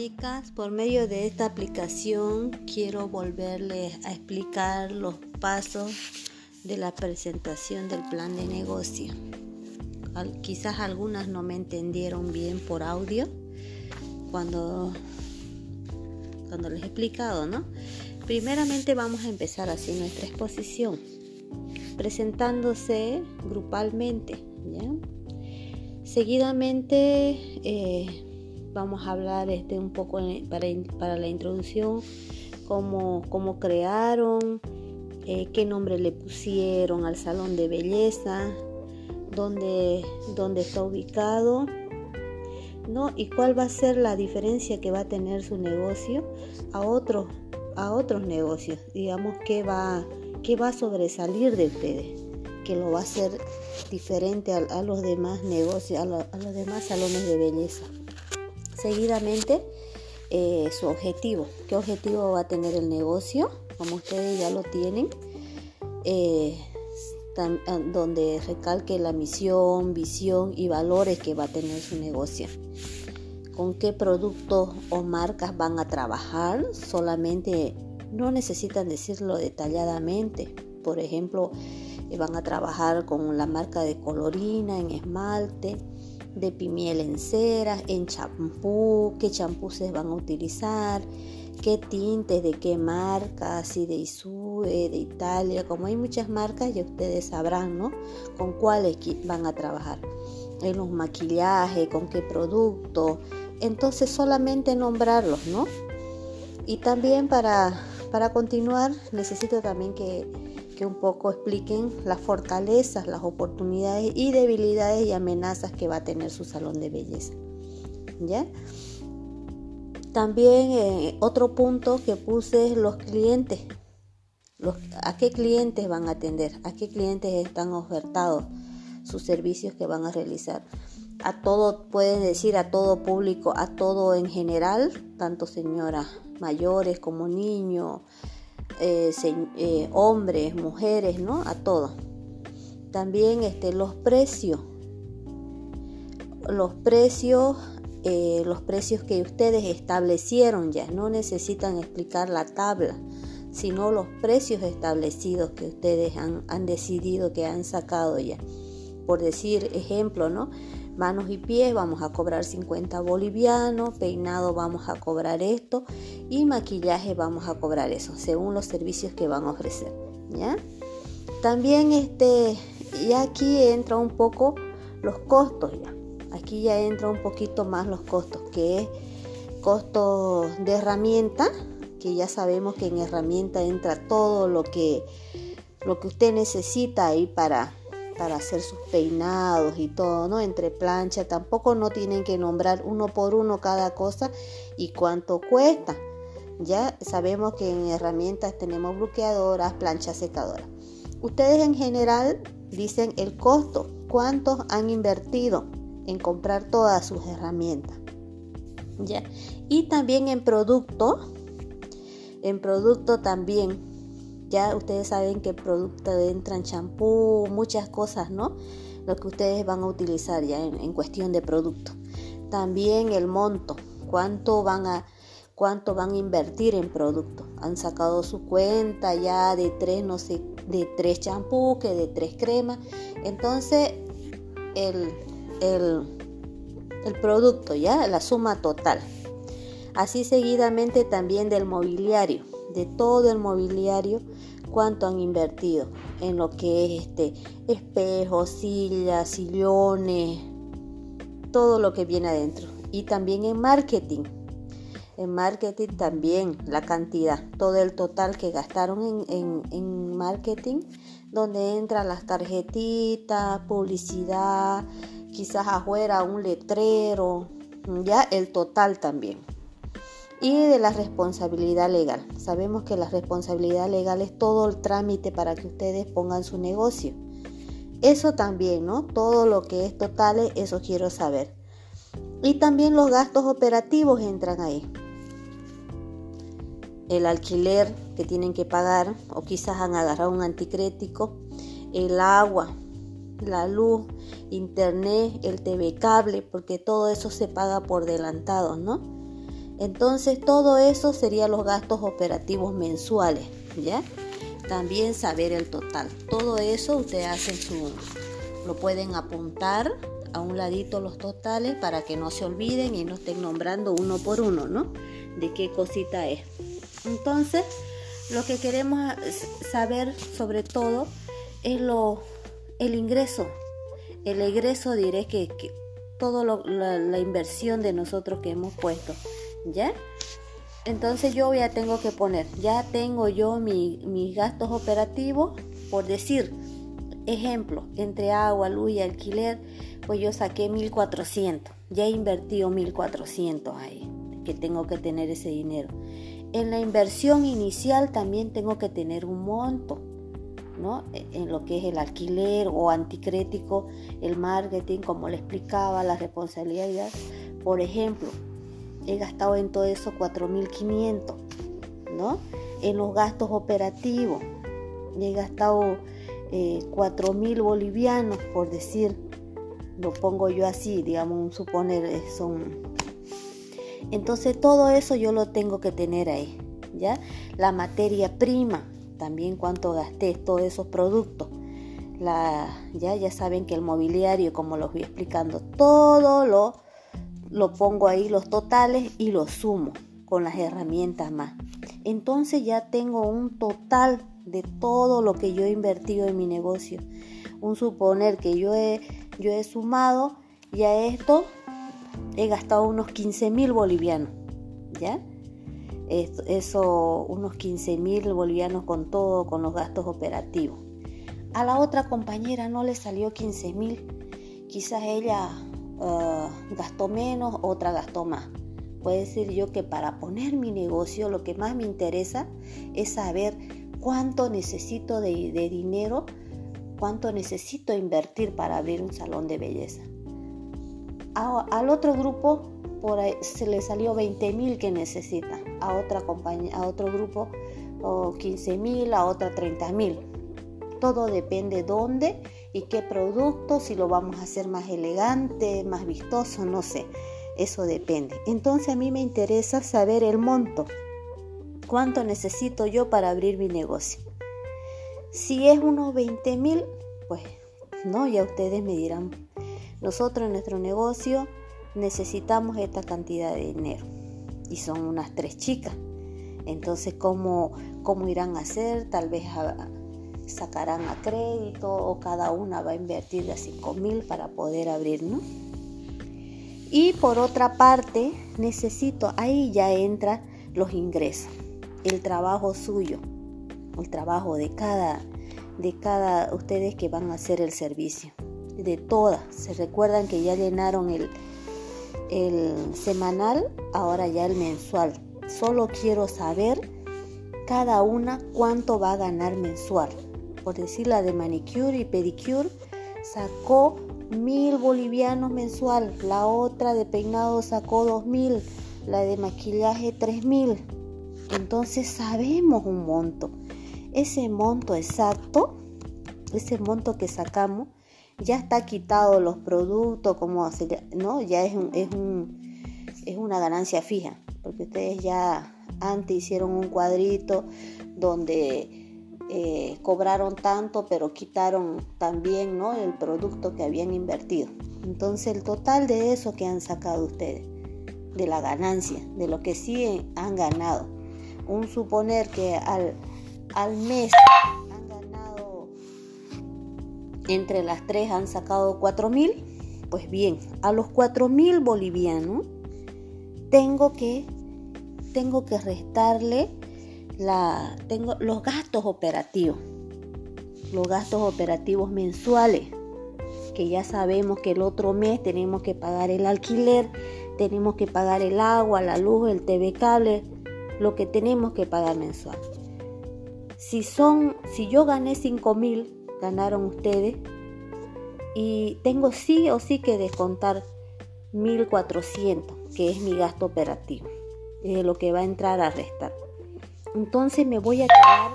chicas, por medio de esta aplicación quiero volverles a explicar los pasos de la presentación del plan de negocio. quizás algunas no me entendieron bien por audio cuando, cuando les he explicado, ¿no? Primeramente vamos a empezar así nuestra exposición, presentándose grupalmente. Seguidamente eh, vamos a hablar este, un poco para, para la introducción, cómo, cómo crearon, eh, qué nombre le pusieron al salón de belleza, dónde, dónde está ubicado, ¿no? y cuál va a ser la diferencia que va a tener su negocio a otros, a otros negocios, digamos, qué va, qué va a sobresalir de ustedes, que lo va a hacer diferente a, los demás negocios, a los demás salones de belleza seguidamente eh, su objetivo. ¿Qué objetivo va a tener el negocio? Como ustedes ya lo tienen. Eh, ah, donde recalque la misión, visión y valores que va a tener su negocio. Con qué productos o marcas van a trabajar. Solamente no necesitan decirlo detalladamente. Por ejemplo, eh, van a trabajar con la marca de colorina en esmalte, de pimiel en cera, en champú, qué champú se van a utilizar, qué tintes, de qué marca, si de Isue, de Italia, como hay muchas marcas ya ustedes sabrán, ¿no? Con cuáles van a trabajar. En los maquillajes, con qué producto. Entonces solamente nombrarlos, ¿no? Y también para, para continuar necesito también que un poco expliquen las fortalezas, las oportunidades y debilidades y amenazas que va a tener su salón de belleza. ¿Ya? También eh, otro punto que puse es los clientes. ¿A qué clientes van a atender? ¿A qué clientes están ofertados sus servicios que van a realizar? A todo, pueden decir a todo público, a todo en general, tanto señoras mayores como niños, eh, eh, hombres, mujeres, ¿no? A todos. También este, los precios. Los precios, eh, los precios que ustedes establecieron ya, no necesitan explicar la tabla, sino los precios establecidos que ustedes han, han decidido, que han sacado ya. Por decir ejemplo, ¿no? Manos y pies vamos a cobrar 50 bolivianos, peinado vamos a cobrar esto y maquillaje vamos a cobrar eso, según los servicios que van a ofrecer, ¿ya? También este, y aquí entra un poco los costos ya. Aquí ya entra un poquito más los costos, que es costo de herramienta, que ya sabemos que en herramienta entra todo lo que lo que usted necesita ahí para para hacer sus peinados y todo, ¿no? Entre plancha, tampoco no tienen que nombrar uno por uno cada cosa y cuánto cuesta. Ya sabemos que en herramientas tenemos bloqueadoras, planchas secadoras. Ustedes en general dicen el costo, cuántos han invertido en comprar todas sus herramientas. ¿Ya? Y también en producto, en producto también ya ustedes saben que producto entran champú, muchas cosas, ¿no? Lo que ustedes van a utilizar ya en, cuestión de producto. También el monto, cuánto van a cuánto van a invertir en producto. Han sacado su cuenta ya de tres, no sé, de tres champú, que de tres cremas. Entonces, el, el, el producto, ya, la suma total. Así seguidamente también del mobiliario de todo el mobiliario cuánto han invertido en lo que es este espejos, sillas, sillones, todo lo que viene adentro. Y también en marketing. En marketing también la cantidad, todo el total que gastaron en, en marketing, donde entran las tarjetitas, publicidad, quizás afuera un letrero, ya el total también y de la responsabilidad legal. Sabemos que la responsabilidad legal es todo el trámite para que ustedes pongan su negocio. Eso también, ¿no? Todo lo que es total, eso quiero saber. Y también los gastos operativos entran ahí. El alquiler que tienen que pagar o quizás han agarrado un anticrético, el agua, la luz, internet, el TV cable, porque todo eso se paga por adelantado, ¿no? Entonces todo eso serían los gastos operativos mensuales, ¿ya? También saber el total. Todo eso ustedes hacen su, lo pueden apuntar a un ladito los totales para que no se olviden y no estén nombrando uno por uno, ¿no? De qué cosita es. Entonces, lo que queremos saber sobre todo es lo, el ingreso. El egreso diré que, que toda la, inversión de nosotros que hemos puesto, ¿ya? Entonces yo ya tengo que poner, ya tengo yo mis gastos operativos, por decir, ejemplo, entre agua, luz y alquiler, pues yo saqué 1400, ya he invertido 1400 ahí, que tengo que tener ese dinero. En la inversión inicial también tengo que tener un monto, ¿no? E, en lo que es el alquiler o anticrético, el marketing, como le explicaba, la responsabilidad. Por ejemplo, he gastado en todo eso 4.500, ¿no? En los gastos operativos, he gastado eh, 4.000 bolivianos, por decir, lo pongo yo así, digamos, suponer, eh, son entonces todo eso yo lo tengo que tener ahí, ¿ya? La materia prima, también cuánto gasté, todos esos productos. La, ya, ya saben que el mobiliario, como los voy explicando, todo lo, lo pongo ahí, los totales, y los sumo con las herramientas más. Entonces ya tengo un total de todo lo que yo he invertido en mi negocio. Un suponer que yo he, yo he sumado ya esto he gastado unos 15 mil bolivianos, ¿ya? Eso, unos 15 mil bolivianos con todo, con los gastos operativos. A la otra compañera no le salió 15 mil, quizás ella gastó menos, otra gastó más. Puede decir yo que para poner mi negocio lo que más me interesa es saber cuánto necesito de, dinero, cuánto necesito invertir para abrir un salón de belleza al otro grupo se le salió 20 mil que necesita, a otra compañía, a otro grupo o 15 mil, a otra 30 mil. Todo depende dónde y qué producto, si lo vamos a hacer más elegante, más vistoso, no sé. Eso depende. Entonces a mí me interesa saber el monto. ¿Cuánto necesito yo para abrir mi negocio? Si es unos 20 mil, pues no, ya ustedes me dirán nosotros en nuestro negocio necesitamos esta cantidad de dinero y son unas tres chicas. Entonces, ¿cómo, cómo irán a hacer? Tal vez sacarán a crédito o cada una va a invertir de 5 mil para poder abrir, ¿no? Y por otra parte, necesito, ahí ya entran los ingresos, el trabajo suyo, el trabajo de cada, de cada, ustedes que van a hacer el servicio de todas. Se recuerdan que ya llenaron el, el semanal, ahora ya el mensual. Solo quiero saber cada una cuánto va a ganar mensual. Por decir la de manicure y pedicure sacó mil bolivianos mensual, la otra de peinado sacó dos mil, la de maquillaje tres mil. Entonces sabemos un monto. Ese monto exacto, ese monto que sacamos, ya está quitado los productos, como ¿no? Ya es, es, es una ganancia fija, porque ustedes ya antes hicieron un cuadrito donde eh, cobraron tanto, pero quitaron también ¿no? el producto que habían invertido. Entonces el total de eso que han sacado ustedes, de la ganancia, de lo que sí han ganado, un suponer que al, al mes entre las tres han sacado 4.000, pues bien, a los 4.000 bolivianos tengo que, tengo que restarle tengo los gastos operativos, los gastos operativos mensuales, que ya sabemos que el otro mes tenemos que pagar el alquiler, tenemos que pagar el agua, la luz, el TV cable, lo que tenemos que pagar mensual. Si son, si yo gané 5 mil, ganaron ustedes y tengo sí o sí que descontar 1400 que es mi gasto operativo es lo que va a entrar a restar entonces me voy a quedar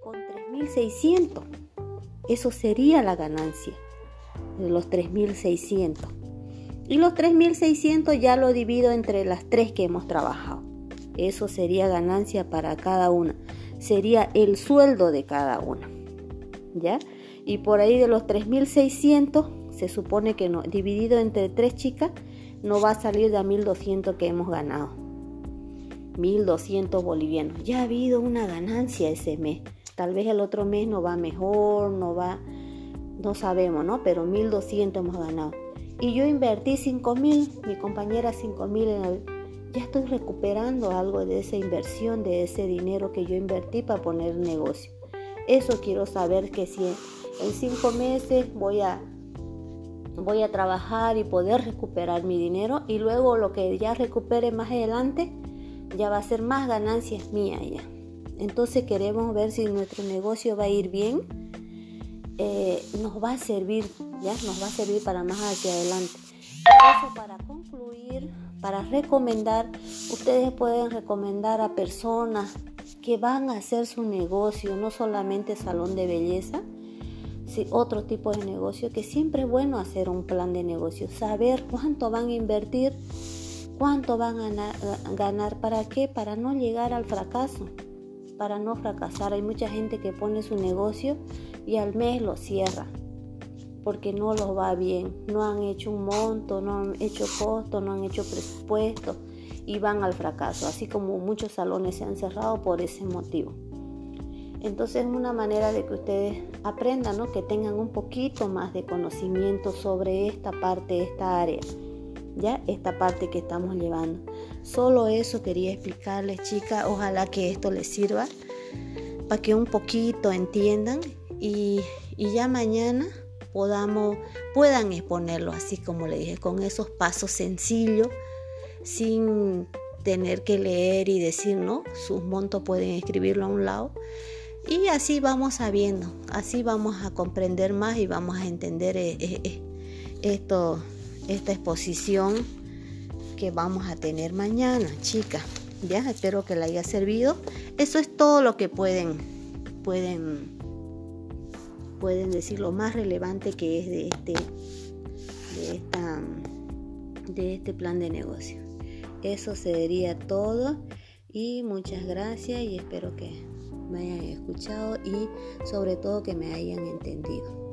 con 3600 eso sería la ganancia de los 3600 Y los 3.600 ya lo divido entre las tres que hemos trabajado. Eso sería ganancia para cada una. Sería el sueldo de cada una. ¿Ya? Y por ahí de los 3.600 se supone que no, dividido entre tres chicas no va a salir de a 1.200 que hemos ganado. 1.200 bolivianos. Ya ha habido una ganancia ese mes. Tal vez el otro mes no va mejor, no va, no sabemos, ¿no? Pero 1.200 hemos ganado. Y yo invertí 5.000, mi compañera 5.000 en el... Ya estoy recuperando algo de esa inversión, de ese dinero que yo invertí para poner negocio. Eso quiero saber que si en cinco meses voy a voy a trabajar y poder recuperar mi dinero y luego lo que ya recupere más adelante ya va a ser más ganancias mías ya. Entonces queremos ver si nuestro negocio va a ir bien, eh, nos va a servir, ya nos va a servir para más hacia adelante. Eso para concluir, para recomendar, ustedes pueden recomendar a personas que van a hacer su negocio, no solamente salón de belleza, otro tipo de negocio, que siempre es bueno hacer un plan de negocio, saber cuánto van a invertir, cuánto van a ganar, para qué, para no llegar al fracaso, para no fracasar. Hay mucha gente que pone su negocio y al mes lo cierra porque no lo va bien, no han hecho un monto, no han hecho costo, no han hecho presupuesto y van al fracaso, así como muchos salones se han cerrado por ese motivo. Entonces es una manera de que ustedes aprendan, ¿no? que tengan un poquito más de conocimiento sobre esta parte, esta área, ya esta parte que estamos llevando. Solo eso quería explicarles, chicas. Ojalá que esto les sirva para que un poquito entiendan y, y ya mañana podamos, puedan exponerlo así como le dije, con esos pasos sencillos, sin tener que leer y decir, ¿no? Sus montos pueden escribirlo a un lado y así vamos sabiendo, así vamos a comprender más y vamos a entender eh, eh, eh, esto, esta exposición que vamos a tener mañana, chicas. Ya, espero que le haya servido. Eso es todo lo que pueden, pueden, pueden decir lo más relevante que es de este, de esta, de este plan de negocio. Eso sería todo y muchas gracias y espero que me hayan escuchado y sobre todo que me hayan entendido.